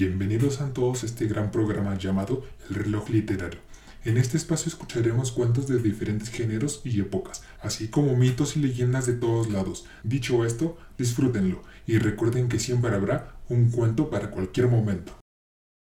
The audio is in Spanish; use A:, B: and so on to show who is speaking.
A: Bienvenidos a todos a este gran programa llamado El reloj literario. En este espacio escucharemos cuentos de diferentes géneros y épocas, así como mitos y leyendas de todos lados. Dicho esto, disfrútenlo y recuerden que siempre habrá un cuento para cualquier momento.